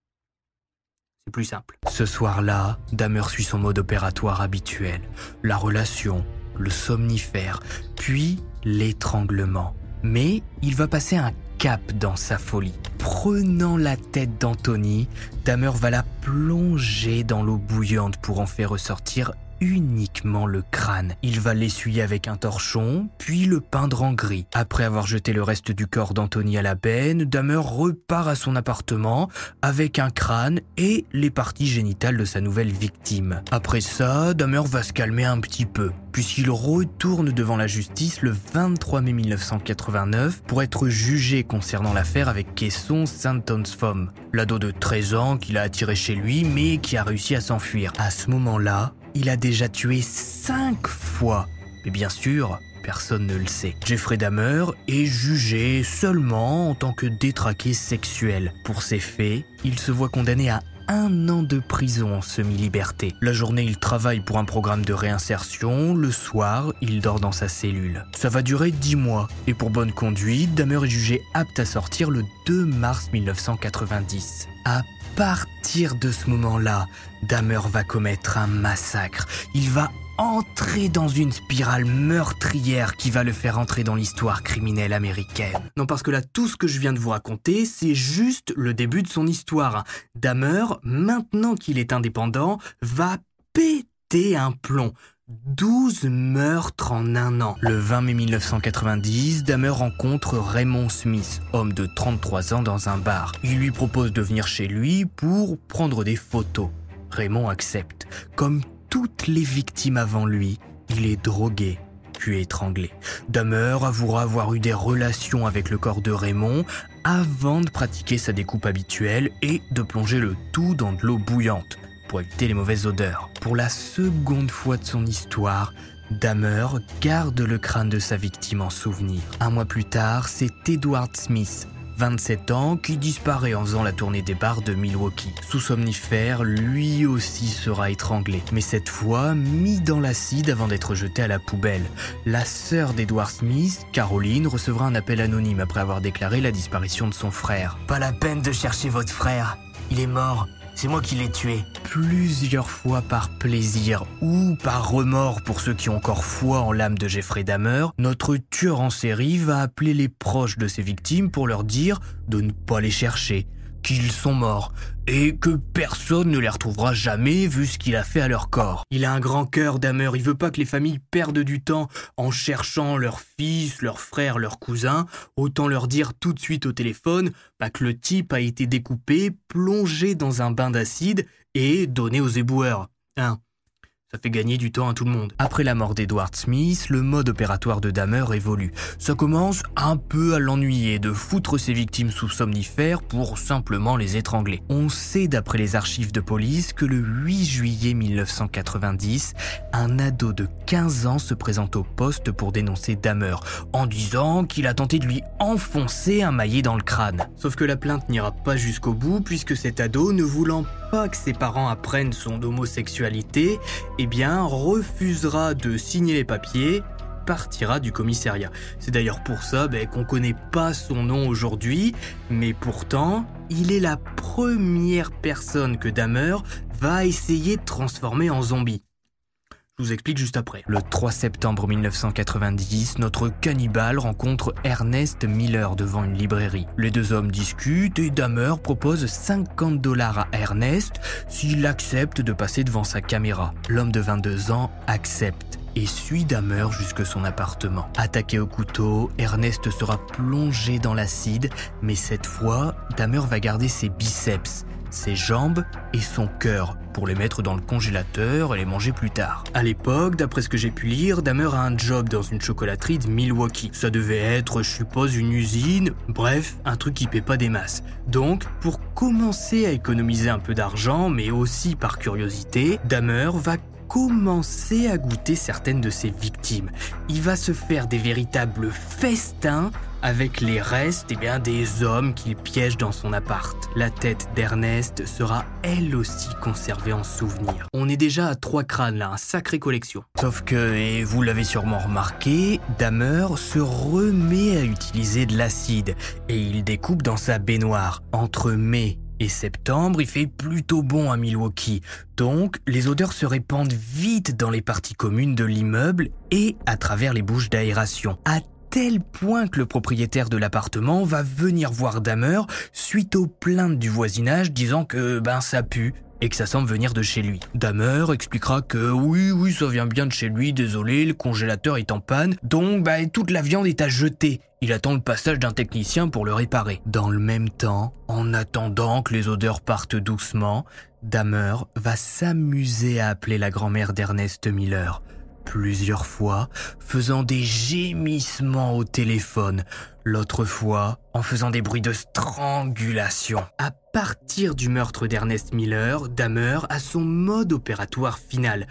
Speaker 4: C'est plus simple. Ce soir-là, Dahmer suit son mode opératoire habituel. La relation, le somnifère, puis l'étranglement. Mais il va passer un cap dans sa folie. Prenant la tête d'Anthony, Dahmer va la plonger dans l'eau bouillante pour en faire ressortir uniquement le crâne. Il va l'essuyer avec un torchon, puis le peindre en gris. Après avoir jeté le reste du corps d'Anthony à la benne, Dahmer repart à son appartement avec un crâne et les parties génitales de sa nouvelle victime. Après ça, Dahmer va se calmer un petit peu, puisqu'il retourne devant la justice le 23 mai 1989 pour être jugé concernant l'affaire avec Kesson Saint-Tonsfom, l'ado de 13 ans qu'il a attiré chez lui mais qui a réussi à s'enfuir. À ce moment-là, il a déjà tué cinq fois. Mais bien sûr, personne ne le sait. Jeffrey Dahmer est jugé seulement en tant que détraqué sexuel. Pour ces faits, il se voit condamné à un an de prison en semi-liberté. La journée, il travaille pour un programme de réinsertion. Le soir, il dort dans sa cellule. Ça va durer dix mois. Et pour bonne conduite, Dahmer est jugé apte à sortir le 2 mars 1990. À partir de ce moment-là, Dahmer va commettre un massacre. Il va entrer dans une spirale meurtrière qui va le faire entrer dans l'histoire criminelle américaine. Non, parce que là, tout ce que je viens de vous raconter, c'est juste le début de son histoire. Dahmer, maintenant qu'il est indépendant, va péter un plomb. 12 meurtres en un an. Le 20 mai 1990, Dahmer rencontre Raymond Smith, homme de 33 ans dans un bar. Il lui propose de venir chez lui pour prendre des photos. Raymond accepte. Comme toutes les victimes avant lui, il est drogué puis étranglé. Dahmer avouera avoir eu des relations avec le corps de Raymond avant de pratiquer sa découpe habituelle et de plonger le tout dans de l'eau bouillante pour les mauvaises odeurs. Pour la seconde fois de son histoire, Dahmer garde le crâne de sa victime en souvenir. Un mois plus tard, c'est Edward Smith, 27 ans, qui disparaît en faisant la tournée des bars de Milwaukee. Sous somnifère, lui aussi sera étranglé, mais cette fois mis dans l'acide avant d'être jeté à la poubelle. La sœur d'Edward Smith, Caroline, recevra un appel anonyme après avoir déclaré la disparition de son frère. Pas la peine de chercher votre frère, il est mort.
Speaker 6: C'est moi qui l'ai tué.
Speaker 4: Plusieurs fois par plaisir ou par remords pour ceux qui ont encore foi en l'âme de Jeffrey Dahmer, notre tueur en série va appeler les proches de ses victimes pour leur dire de ne pas les chercher, qu'ils sont morts et que personne ne les retrouvera jamais vu ce qu'il a fait à leur corps. Il a un grand cœur Dahmer, il veut pas que les familles perdent du temps en cherchant leurs fils, leurs frères, leurs cousins, autant leur dire tout de suite au téléphone que le type a été découpé, plongé dans un bain d'acide et donné aux éboueurs. Hein ça fait gagner du temps à tout le monde. Après la mort d'Edward Smith, le mode opératoire de Dahmer évolue. Ça commence un peu à l'ennuyer de foutre ses victimes sous somnifères pour simplement les étrangler. On sait d'après les archives de police que le 8 juillet 1990, un ado de 15 ans se présente au poste pour dénoncer Dahmer en disant qu'il a tenté de lui enfoncer un maillet dans le crâne. Sauf que la plainte n'ira pas jusqu'au bout puisque cet ado, ne voulant pas que ses parents apprennent son homosexualité, eh bien, refusera de signer les papiers partira du commissariat. C'est d'ailleurs pour ça ben, qu'on ne connaît pas son nom aujourd'hui, mais pourtant, il est la première personne que Dahmer va essayer de transformer en zombie. Explique juste après. Le 3 septembre 1990, notre cannibale rencontre Ernest Miller devant une librairie. Les deux hommes discutent et Dahmer propose 50 dollars à Ernest s'il accepte de passer devant sa caméra. L'homme de 22 ans accepte et suit Dahmer jusque son appartement. Attaqué au couteau, Ernest sera plongé dans l'acide, mais cette fois, Dahmer va garder ses biceps ses jambes et son cœur pour les mettre dans le congélateur et les manger plus tard. À l'époque, d'après ce que j'ai pu lire, Dahmer a un job dans une chocolaterie de Milwaukee. Ça devait être, je suppose, une usine, bref, un truc qui paie pas des masses. Donc, pour commencer à économiser un peu d'argent, mais aussi par curiosité, Dahmer va commencer à goûter certaines de ses victimes. Il va se faire des véritables festins avec les restes eh bien, des hommes qu'il piège dans son appart. La tête d'Ernest sera elle aussi conservée en souvenir. On est déjà à trois crânes là, un sacré collection. Sauf que, et vous l'avez sûrement remarqué, Dahmer se remet à utiliser de l'acide et il découpe dans sa baignoire. Entre mai et septembre, il fait plutôt bon à Milwaukee. Donc, les odeurs se répandent vite dans les parties communes de l'immeuble et à travers les bouches d'aération. Tel point que le propriétaire de l'appartement va venir voir Dahmer suite aux plaintes du voisinage disant que ben ça pue et que ça semble venir de chez lui. Dahmer expliquera que oui, oui, ça vient bien de chez lui, désolé, le congélateur est en panne, donc bah, toute la viande est à jeter. Il attend le passage d'un technicien pour le réparer. Dans le même temps, en attendant que les odeurs partent doucement, Dahmer va s'amuser à appeler la grand-mère d'Ernest Miller plusieurs fois, faisant des gémissements au téléphone, l'autre fois en faisant des bruits de strangulation. À partir du meurtre d'Ernest Miller, Dahmer a son mode opératoire final.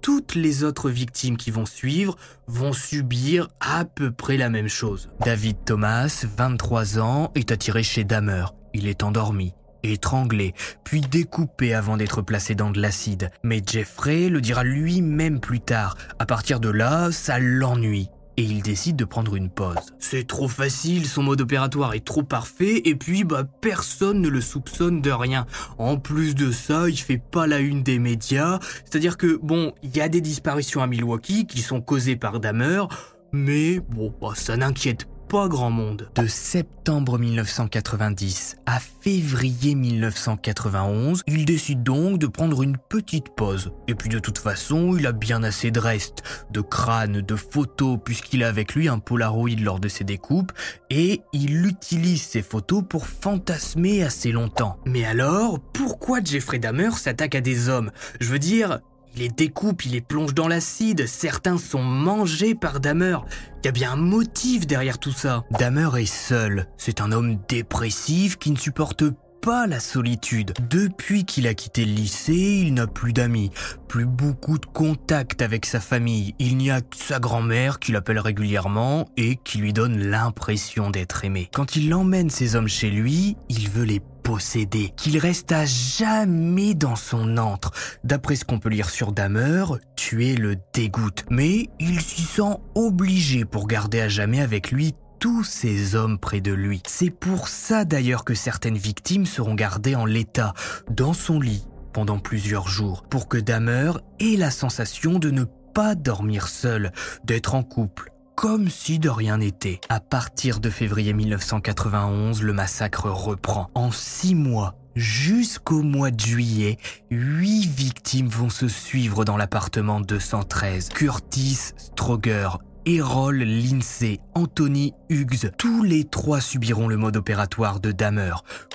Speaker 4: Toutes les autres victimes qui vont suivre vont subir à peu près la même chose. David Thomas, 23 ans, est attiré chez Dahmer. Il est endormi étranglé, puis découpé avant d'être placé dans de l'acide. Mais Jeffrey le dira lui-même plus tard. À partir de là, ça l'ennuie. Et il décide de prendre une pause. C'est trop facile, son mode opératoire est trop parfait, et puis bah personne ne le soupçonne de rien. En plus de ça, il fait pas la une des médias, c'est-à-dire que bon, il y a des disparitions à Milwaukee qui sont causées par Dahmer, mais bon, bah, ça n'inquiète pas grand monde. De septembre 1990 à février 1991, il décide donc de prendre une petite pause. Et puis de toute façon, il a bien assez de restes, de crânes, de photos, puisqu'il a avec lui un Polaroid lors de ses découpes, et il utilise ces photos pour fantasmer assez longtemps. Mais alors, pourquoi Jeffrey Dahmer s'attaque à des hommes? Je veux dire, les découpe, il les plonge dans l'acide, certains sont mangés par Dahmer. Il y a bien un motif derrière tout ça. Dahmer est seul. C'est un homme dépressif qui ne supporte pas la solitude. Depuis qu'il a quitté le lycée, il n'a plus d'amis, plus beaucoup de contact avec sa famille. Il n'y a que sa grand-mère qui l'appelle régulièrement et qui lui donne l'impression d'être aimé. Quand il emmène ses hommes chez lui, il veut les posséder, qu'il reste à jamais dans son antre. D'après ce qu'on peut lire sur Dahmer, tuer le dégoûte. Mais il s'y sent obligé pour garder à jamais avec lui tous ces hommes près de lui. C'est pour ça d'ailleurs que certaines victimes seront gardées en l'état, dans son lit, pendant plusieurs jours, pour que Dahmer ait la sensation de ne pas dormir seul, d'être en couple, comme si de rien n'était. À partir de février 1991, le massacre reprend. En six mois, jusqu'au mois de juillet, huit victimes vont se suivre dans l'appartement 213. Curtis Stroger, Errol Lindsay, Anthony Hughes, tous les trois subiront le mode opératoire de Dahmer.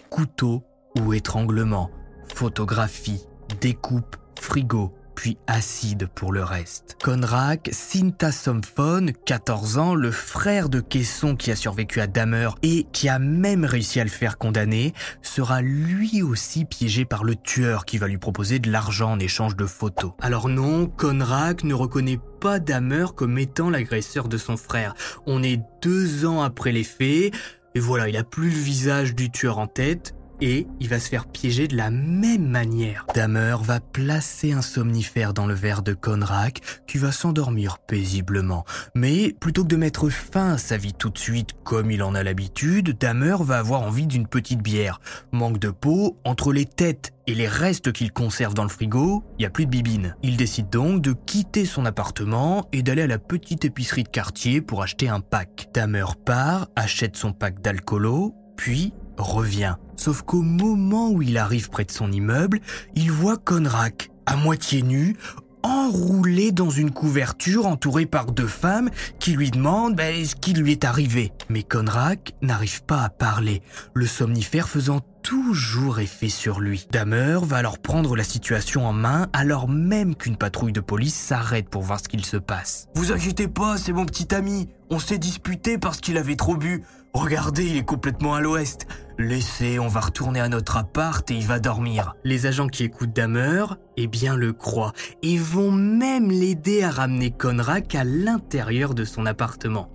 Speaker 4: Couteau ou étranglement, photographie, découpe, frigo, puis acide pour le reste. Conrad Sintasomphone, 14 ans, le frère de Caisson qui a survécu à Dahmer et qui a même réussi à le faire condamner, sera lui aussi piégé par le tueur qui va lui proposer de l'argent en échange de photos. Alors non, Conrad ne reconnaît pas Dahmer comme étant l'agresseur de son frère. On est deux ans après les faits, et voilà, il a plus le visage du tueur en tête, et il va se faire piéger de la même manière. Dahmer va placer un somnifère dans le verre de Conrack qui va s'endormir paisiblement. Mais plutôt que de mettre fin à sa vie tout de suite comme il en a l'habitude, Dahmer va avoir envie d'une petite bière. Manque de peau, entre les têtes et les restes qu'il conserve dans le frigo, il n'y a plus de bibine. Il décide donc de quitter son appartement et d'aller à la petite épicerie de quartier pour acheter un pack. Dahmer part, achète son pack d'alcoolo, puis revient. Sauf qu'au moment où il arrive près de son immeuble, il voit Conrad, à moitié nu, enroulé dans une couverture entouré par deux femmes qui lui demandent ben, ce qui lui est arrivé. Mais Conrad n'arrive pas à parler, le somnifère faisant toujours effet sur lui. Dahmer va alors prendre la situation en main alors même qu'une patrouille de police s'arrête pour voir ce qu'il se passe. Vous inquiétez pas, c'est mon petit ami. On s'est disputé parce qu'il avait trop bu. Regardez, il est complètement à l'ouest. Laissez, on va retourner à notre appart et il va dormir. Les agents qui écoutent Dahmer, eh bien le croient et vont même l'aider à ramener Conrad à l'intérieur de son appartement.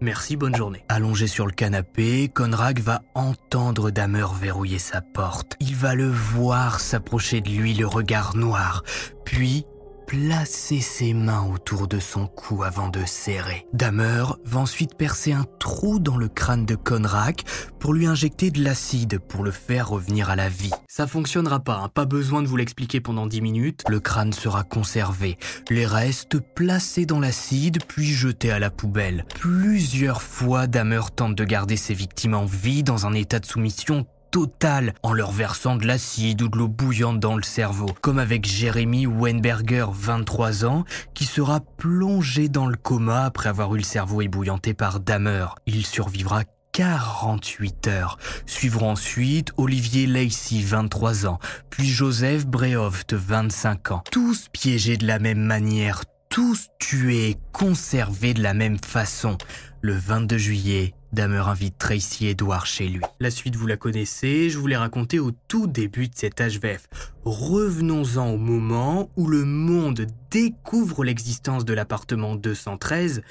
Speaker 4: Merci, bonne journée. Allongé sur le canapé, Conrad va entendre Dahmer verrouiller sa porte. Il va le voir s'approcher de lui, le regard noir. Puis, placer ses mains autour de son cou avant de serrer. Dahmer va ensuite percer un trou dans le crâne de Conrad pour lui injecter de l'acide pour le faire revenir à la vie. Ça fonctionnera pas, hein. pas besoin de vous l'expliquer pendant 10 minutes. Le crâne sera conservé, les restes placés dans l'acide puis jetés à la poubelle. Plusieurs fois, Dahmer tente de garder ses victimes en vie dans un état de soumission total en leur versant de l'acide ou de l'eau bouillante dans le cerveau, comme avec Jérémy Weinberger, 23 ans, qui sera plongé dans le coma après avoir eu le cerveau ébouillanté par Dahmer. Il survivra 48 heures. Suivront ensuite Olivier Lacey, 23 ans, puis Joseph Brehoft, 25 ans. Tous piégés de la même manière, tous tués, conservés de la même façon. Le 22 juillet, Dahmer invite Tracy Edward chez lui. La suite, vous la connaissez, je vous l'ai raconté au tout début de cet HVF. Revenons-en au moment où le monde découvre l'existence de l'appartement 213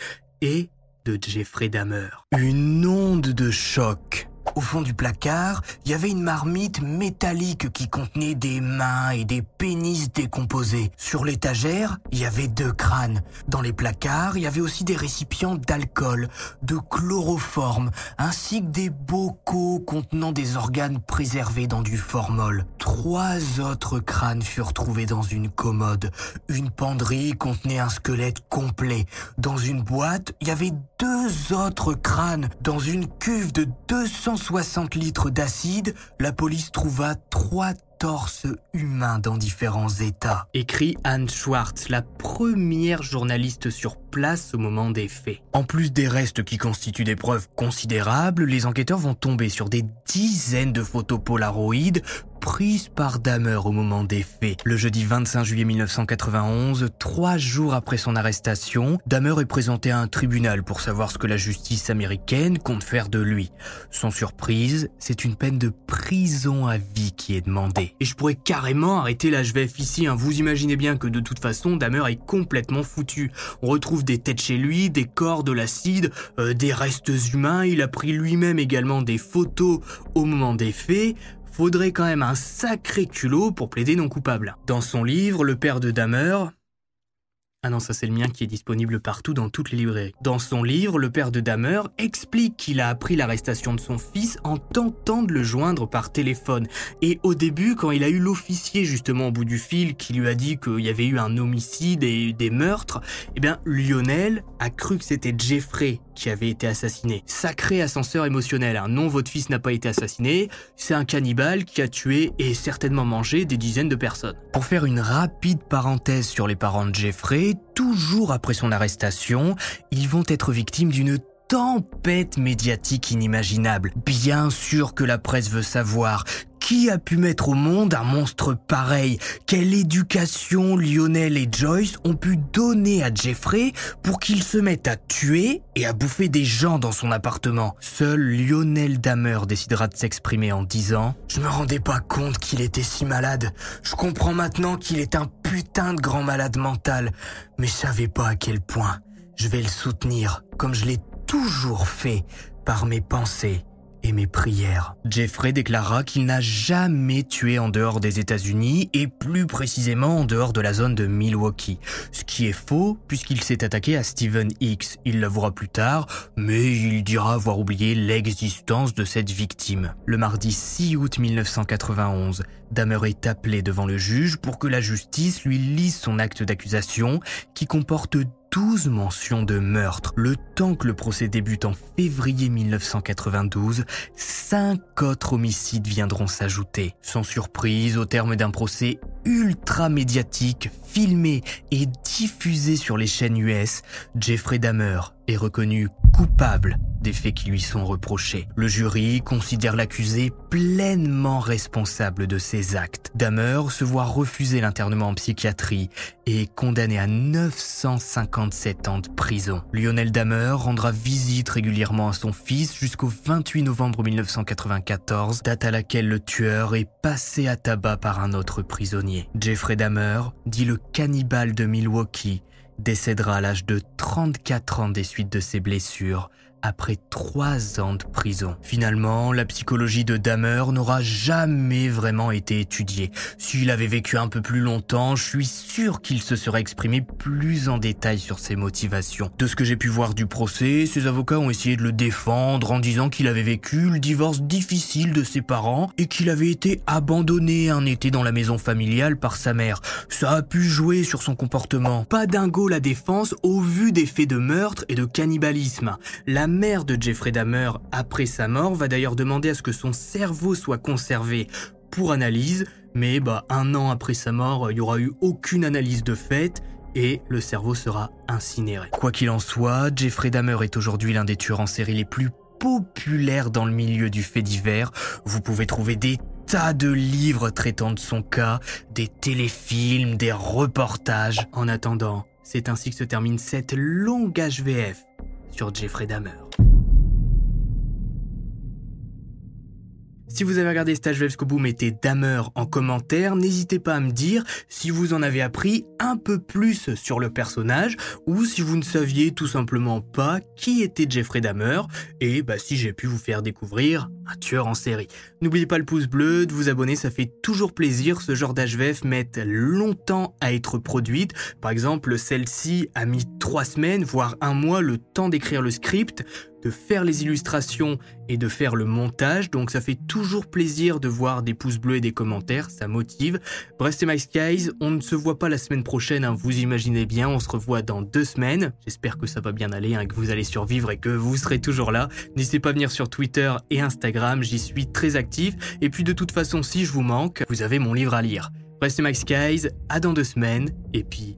Speaker 4: et de Jeffrey Dahmer. Une onde de choc au fond du placard, il y avait une marmite métallique qui contenait des mains et des pénis décomposés. Sur l'étagère, il y avait deux crânes. Dans les placards, il y avait aussi des récipients d'alcool, de chloroforme, ainsi que des bocaux contenant des organes préservés dans du formol. Trois autres crânes furent trouvés dans une commode. Une penderie contenait un squelette complet. Dans une boîte, il y avait deux autres crânes. Dans une cuve de 260 litres d'acide, la police trouva trois torses humains dans différents états. Écrit Anne Schwartz, la première journaliste sur place au moment des faits. En plus des restes qui constituent des preuves considérables, les enquêteurs vont tomber sur des dizaines de photos polaroïdes prise par Dahmer au moment des faits. Le jeudi 25 juillet 1991, trois jours après son arrestation, Dahmer est présenté à un tribunal pour savoir ce que la justice américaine compte faire de lui. Sans surprise, c'est une peine de prison à vie qui est demandée. Et je pourrais carrément arrêter l'HVF ici, hein. vous imaginez bien que de toute façon, Dahmer est complètement foutu. On retrouve des têtes chez lui, des corps, de l'acide, euh, des restes humains, il a pris lui-même également des photos au moment des faits, faudrait quand même un sacré culot pour plaider non coupable. Dans son livre, le père de Dahmer, Ah non, ça c'est le mien qui est disponible partout dans toutes les librairies. Dans son livre, le père de Dahmer explique qu'il a appris l'arrestation de son fils en tentant de le joindre par téléphone. Et au début, quand il a eu l'officier justement au bout du fil qui lui a dit qu'il y avait eu un homicide et des meurtres, eh bien Lionel a cru que c'était Jeffrey qui avait été assassiné. Sacré ascenseur émotionnel, hein. non votre fils n'a pas été assassiné, c'est un cannibale qui a tué et certainement mangé des dizaines de personnes. Pour faire une rapide parenthèse sur les parents de Jeffrey, toujours après son arrestation, ils vont être victimes d'une tempête médiatique inimaginable. Bien sûr que la presse veut savoir qui a pu mettre au monde un monstre pareil Quelle éducation Lionel et Joyce ont pu donner à Jeffrey pour qu'il se mette à tuer et à bouffer des gens dans son appartement Seul Lionel Dahmer décidera de s'exprimer en disant ⁇ Je me rendais pas compte qu'il était si malade. Je comprends maintenant qu'il est un putain de grand malade mental. Mais je savais pas à quel point. Je vais le soutenir, comme je l'ai toujours fait, par mes pensées et mes prières. Jeffrey déclara qu'il n'a jamais tué en dehors des États-Unis et plus précisément en dehors de la zone de Milwaukee. Ce qui est faux puisqu'il s'est attaqué à Stephen Hicks. Il l'avouera plus tard, mais il dira avoir oublié l'existence de cette victime. Le mardi 6 août 1991, Dahmer est appelé devant le juge pour que la justice lui lise son acte d'accusation qui comporte 12 mentions de meurtre. Le temps que le procès débute en février 1992, cinq autres homicides viendront s'ajouter. Sans surprise, au terme d'un procès ultra médiatique, filmé et diffusé sur les chaînes US, Jeffrey Dahmer est reconnu coupable des faits qui lui sont reprochés. Le jury considère l'accusé pleinement responsable de ses actes. Dahmer se voit refuser l'internement en psychiatrie et condamné à 957 ans de prison. Lionel Dahmer rendra visite régulièrement à son fils jusqu'au 28 novembre 1994, date à laquelle le tueur est passé à tabac par un autre prisonnier. Jeffrey Dahmer, dit le cannibale de Milwaukee, décédera à l'âge de 34 ans des suites de ses blessures après trois ans de prison. Finalement, la psychologie de Dahmer n'aura jamais vraiment été étudiée. S'il avait vécu un peu plus longtemps, je suis sûr qu'il se serait exprimé plus en détail sur ses motivations. De ce que j'ai pu voir du procès, ses avocats ont essayé de le défendre en disant qu'il avait vécu le divorce difficile de ses parents et qu'il avait été abandonné un été dans la maison familiale par sa mère. Ça a pu jouer sur son comportement. Pas dingo la défense au vu des faits de meurtre et de cannibalisme. Mère de Jeffrey Dahmer, après sa mort, va d'ailleurs demander à ce que son cerveau soit conservé pour analyse, mais bah, un an après sa mort, il n'y aura eu aucune analyse de fait et le cerveau sera incinéré. Quoi qu'il en soit, Jeffrey Dahmer est aujourd'hui l'un des tueurs en série les plus populaires dans le milieu du fait divers. Vous pouvez trouver des tas de livres traitant de son cas, des téléfilms, des reportages. En attendant, c'est ainsi que se termine cette longue HVF sur Jeffrey Dahmer. Si vous avez regardé Stage jusqu'au bout, mettez Dahmer en commentaire. N'hésitez pas à me dire si vous en avez appris un peu plus sur le personnage ou si vous ne saviez tout simplement pas qui était Jeffrey Dahmer et bah, si j'ai pu vous faire découvrir un tueur en série. N'oubliez pas le pouce bleu, de vous abonner, ça fait toujours plaisir. Ce genre d'HVF met longtemps à être produite. Par exemple, celle-ci a mis trois semaines, voire un mois, le temps d'écrire le script de faire les illustrations et de faire le montage. Donc ça fait toujours plaisir de voir des pouces bleus et des commentaires, ça motive. Bref, c'est My Skies, on ne se voit pas la semaine prochaine, hein, vous imaginez bien, on se revoit dans deux semaines. J'espère que ça va bien aller, hein, que vous allez survivre et que vous serez toujours là. N'hésitez pas à venir sur Twitter et Instagram, j'y suis très actif. Et puis de toute façon, si je vous manque, vous avez mon livre à lire. Bref, c'est My Skies, à dans deux semaines, et puis